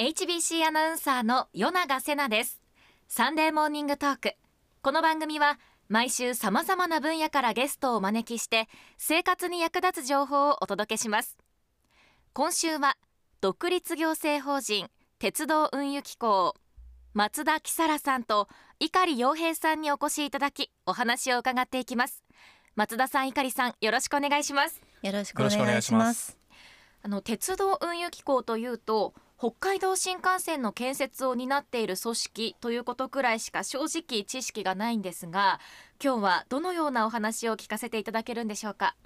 HBC アナウンサーの与永瀬奈です。サンデーモーニングトークこの番組は毎週様々な分野からゲストをお招きして生活に役立つ情報をお届けします。今週は独立行政法人鉄道運輸機構松田喜沙さんと碇洋平さんにお越しいただきお話を伺っていきます。松田さん碇さんよろしくお願いします。よろしくお願いします。あの鉄道運輸機構というと北海道新幹線の建設を担っている組織ということくらいしか正直知識がないんですが今日はどのようなお話を聞かせていただけるんでしょうか？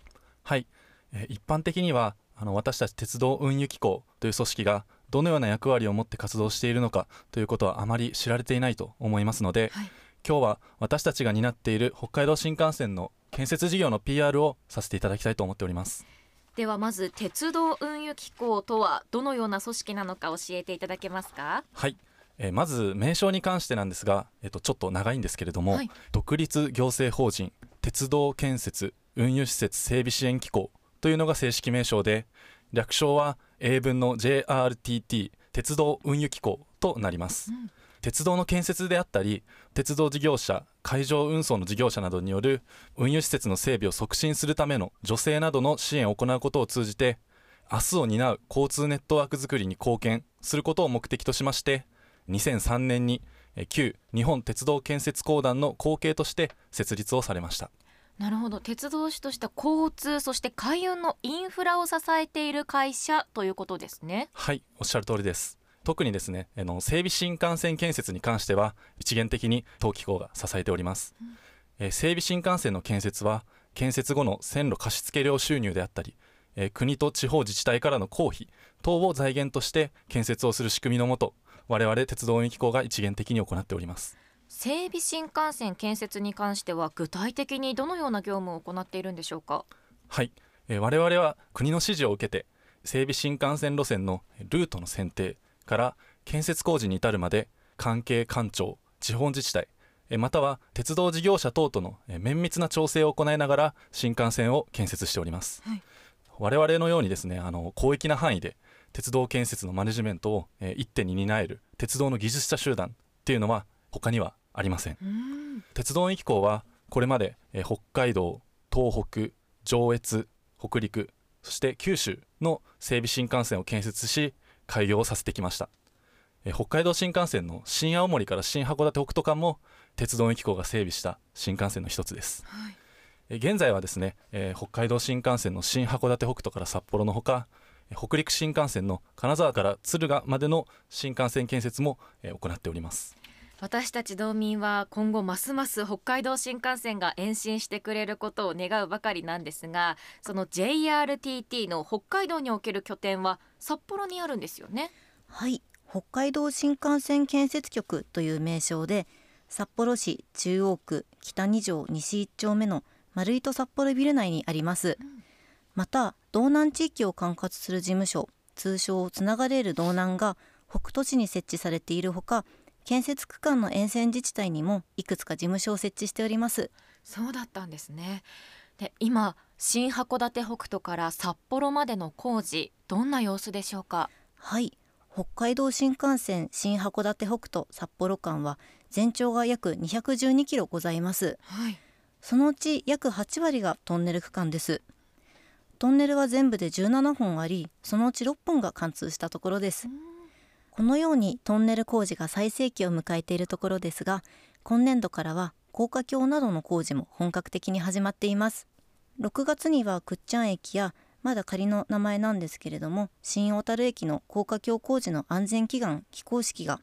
はい、えー、一般的にはあの私たち鉄道運輸機構という組織がどのような役割を持って活動しているのかということはあまり知られていないと思いますので、はい、今日は私たちが担っている北海道新幹線の建設事業の PR をさせていただきたいと思っておりますではまず鉄道運輸機構とはどのような組織なのか教えていただけますか？はい、えー、まず名称に関してなんですが、えー、とちょっと長いんですけれども、はい、独立行政法人鉄道建設運輸施設整備支援機構というのが正式名称で略称は英文の JRTT 鉄道運輸機構となります、うん鉄道の建設であったり鉄道事業者海上運送の事業者などによる運輸施設の整備を促進するための助成などの支援を行うことを通じて明日を担う交通ネットワークづくりに貢献することを目的としまして2003年に旧日本鉄道建設公団の後継として設立をされました。なるほど。鉄道市として交通そして海運のインフラを支えている会社ということですね。はいおっしゃる通りです特にですねあの整備新幹線建設に関しては一元的に東機構が支えております、うん、え整備新幹線の建設は建設後の線路貸付料収入であったり、え国と地方自治体からの公費等を財源として建設をする仕組みのもと我々鉄道運輸機構が一元的に行っております。整備新幹線建設に関しては具体的にどのような業務を行っているんでしょうか？はい、えー、我々は国の指示を受けて整備新幹線路線のルートの選定から建設工事に至るまで関係官庁地方自治体または鉄道事業者等との綿密な調整を行いながら新幹線を建設しております、はい、我々のようにですねあの広域な範囲で鉄道建設のマネジメントを一手に担える鉄道の技術者集団っていうのは他にはありません。鉄道機構はこれまで北海道東北上越北陸そして九州の整備新幹線を建設し開業をさせてきました。北海道新幹線の新青森から新函館北斗間も鉄道運輸機構が整備した新幹線の一つです、はい、現在はですね、えー、北海道新幹線の新函館北斗から札幌のほか北陸新幹線の金沢から敦賀までの新幹線建設も、えー、行っております私たち道民は今後ますます北海道新幹線が延伸してくれることを願うばかりなんですがその JRTT の北海道における拠点は札幌にあるんですよね。はい。北海道新幹線建設局という名称で札幌市中央区北2条西1丁目の丸糸札幌ビル内にあります、うん、また道南地域を管轄する事務所通称つながれる道南が北斗市に設置されているほか建設区間の沿線自治体にもいくつか事務所を設置しております。そうだったんですね。で今新函館北斗から札幌までの工事どんな様子でしょうか？はい。北海道新幹線新函館北斗札幌間は全長が約212キロございます、はい、そのうち約8割がトンネル区間です。トンネルは全部で17本ありそのうち6本が貫通したところですこのようにトンネル工事が最盛期を迎えているところですが今年度からは高架橋などの工事も本格的に始まっています。6月には倶知安駅やまだ仮の名前なんですけれども新小樽駅の高架橋工事の安全祈願起工式が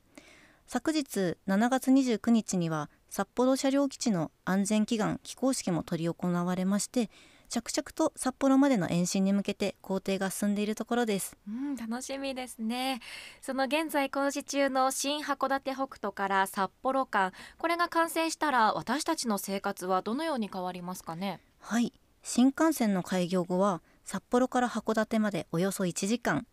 昨日7月29日には札幌車両基地の安全祈願起工式も執り行われまして着々と札幌までの延伸に向けて工程が進んでいるところです、うん、楽しみですね。その現在工事中の新函館北斗から札幌間これが完成したら私たちの生活はどのように変わりますかね？はい。新幹線の開業後は札幌から函館までおよそ1時間。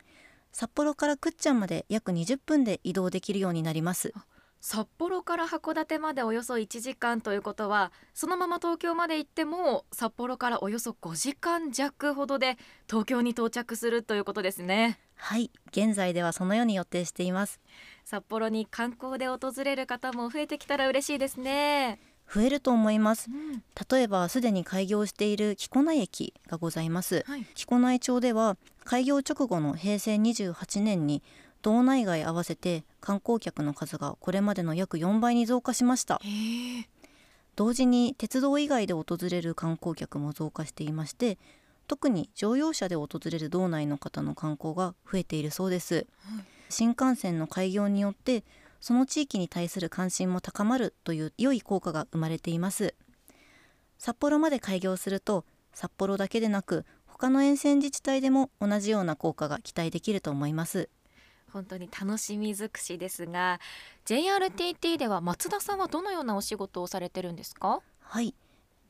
札幌から倶知安まで約20分で移動できるようになります札幌から函館までおよそ1時間ということはそのまま東京まで行っても札幌からおよそ5時間弱ほどで東京に到着するということですね。はい現在ではそのように予定しています。札幌に観光で訪れる方も増えてきたら嬉しいですね。増えると思います、うん、例えばすでに開業している木古内駅がございます、はい、木古内町では開業直後の平成28年に道内外合わせて観光客の数がこれまでの約4倍に増加しました。同時に鉄道以外で訪れる観光客も増加していまして特に乗用車で訪れる道内の方の観光が増えているそうです、新幹線の開業によってその地域に対する関心も高まるという良い効果が生まれています。札幌まで開業すると札幌だけでなく他の沿線自治体でも同じような効果が期待できると思います本当に楽しみ尽くしですが JRTT では松田さんはどのようなお仕事をされてるんですか？はい。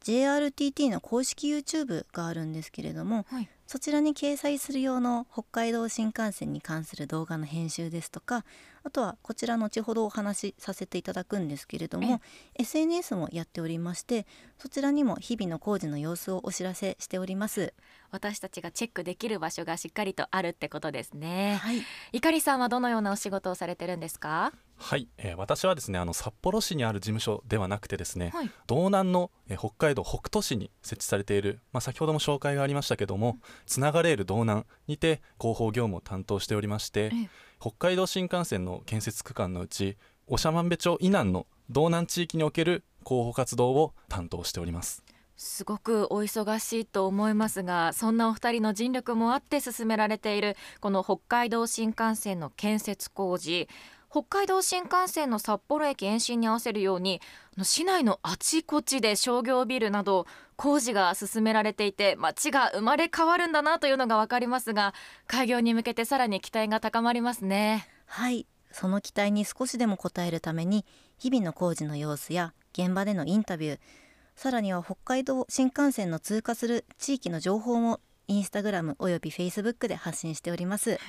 JRTT の公式 YouTube があるんですけれども、はい、そちらに掲載する用の北海道新幹線に関する動画の編集ですとかあとはこちら後ほどお話しさせていただくんですけれども SNS もやっておりましてそちらにも日々の工事の様子をお知らせしております。私たちがチェックできる場所がしっかりとあるってことですね、はい、いかりさんはどのようなお仕事をされてるんですか？はい、えー、私はですねあの札幌市にある事務所ではなくてですね、はい、道南の、えー、北海道北斗市に設置されている、まあ、先ほども紹介がありましたけども、つながれる道南にて広報業務を担当しておりまして、北海道新幹線の建設区間のうち長万部町以南の道南地域における広報活動を担当しております。すごくお忙しいと思いますがそんなお二人の尽力もあって進められているこの北海道新幹線の建設工事北海道新幹線の札幌駅延伸に合わせるように市内のあちこちで商業ビルなど工事が進められていて街が生まれ変わるんだなというのが分かりますが開業に向けてさらに期待が高まりますね。はい。その期待に少しでも応えるために日々の工事の様子や現場でのインタビューさらには北海道新幹線の通過する地域の情報もインスタグラムおよびフェイスブックで発信しております、はい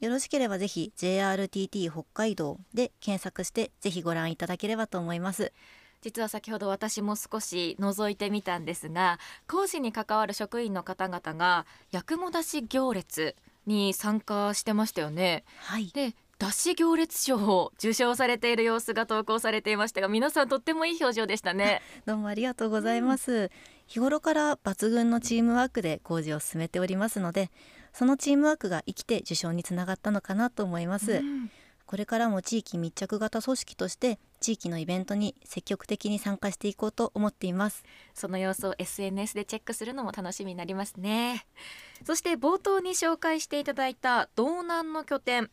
よろしければぜひ JRTT 北海道で検索してぜひご覧いただければと思います。実は先ほど私も少し覗いてみたんですが工事に関わる職員の方々が八雲出し行列に参加してましたよね。はい、で出し行列賞を受賞されている様子が投稿されていましたが皆さんとってもいい表情でしたね。どうもありがとうございます、うん、日頃から抜群のチームワークで工事を進めておりますのでそのチームワークが生きて受賞につながったのかなと思います、うん、これからも地域密着型組織として地域のイベントに積極的に参加していこうと思っています。その様子を SNS でチェックするのも楽しみになりますね。そして冒頭に紹介していただいた道南の拠点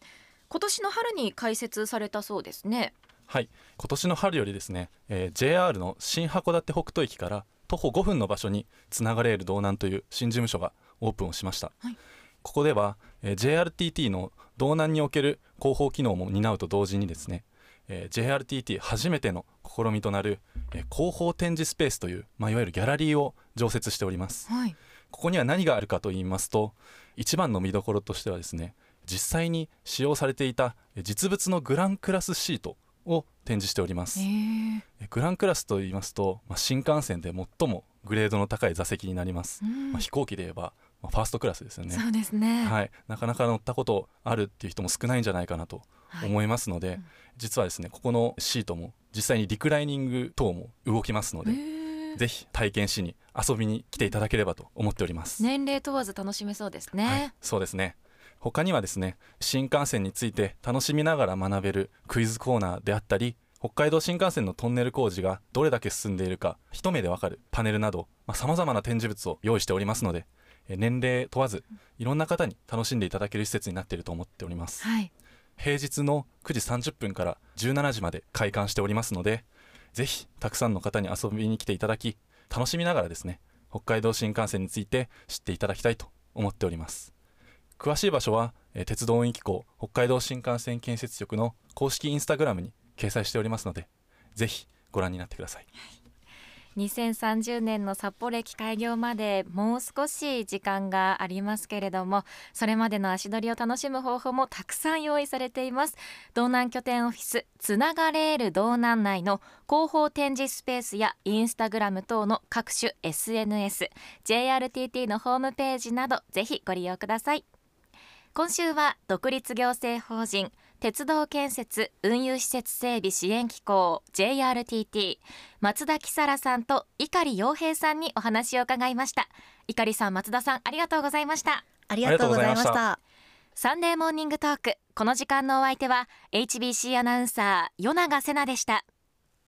今年の春に開設されたそうですね。はい。今年の春よりですね、えー、JR の新函館北斗駅から徒歩5分の場所につながれる道南という新事務所がオープンをしました、はいここでは、えー、JRTT の道南における広報機能も担うと同時にですね、えー、JRTT 初めての試みとなる、えー、広報展示スペースという、まあ、いわゆるギャラリーを常設しております、はい、ここには何があるかと言いますと一番の見どころとしてはですね実際に使用されていた実物のグランクラスシートを展示しております。グランクラスと言いますと、まあ、新幹線で最もグレードの高い座席になります、まあ、飛行機で言えばまあ、ファーストクラスですよね。そうですね、はい、なかなか乗ったことあるっていう人も少ないんじゃないかなと思いますので、はいうん、実はですねここのシートも実際にリクライニング等も動きますのでぜひ体験しに遊びに来ていただければと思っております。年齢問わず楽しめそうですね、はい、そうですね。他にはですね新幹線について楽しみながら学べるクイズコーナーであったり北海道新幹線のトンネル工事がどれだけ進んでいるか一目でわかるパネルなどさまざ、まな展示物を用意しておりますので年齢問わずいろんな方に楽しんでいただける施設になっていると思っております、はい、平日の9時30分から17時まで開館しておりますのでぜひたくさんの方に遊びに来ていただき楽しみながらですね北海道新幹線について知っていただきたいと思っております。詳しい場所は鉄道運輸機構北海道新幹線建設局の公式インスタグラムに掲載しておりますのでぜひご覧になってください、はい2030年の札幌駅開業までもう少し時間がありますけれどもそれまでの足取りを楽しむ方法もたくさん用意されています。道南拠点オフィスつながれる道南内の広報展示スペースやインスタグラム等の各種 SNS JRTT のホームページなどぜひご利用ください。今週は独立行政法人鉄道建設運輸施設整備支援機構 JRTT 松田木更さんと碇洋平さんにお話を伺いました。碇さん松田さんありがとうございました。ありがとうございました。サンデーモーニングトーク。この時間のお相手は HBC アナウンサー与永瀬奈でした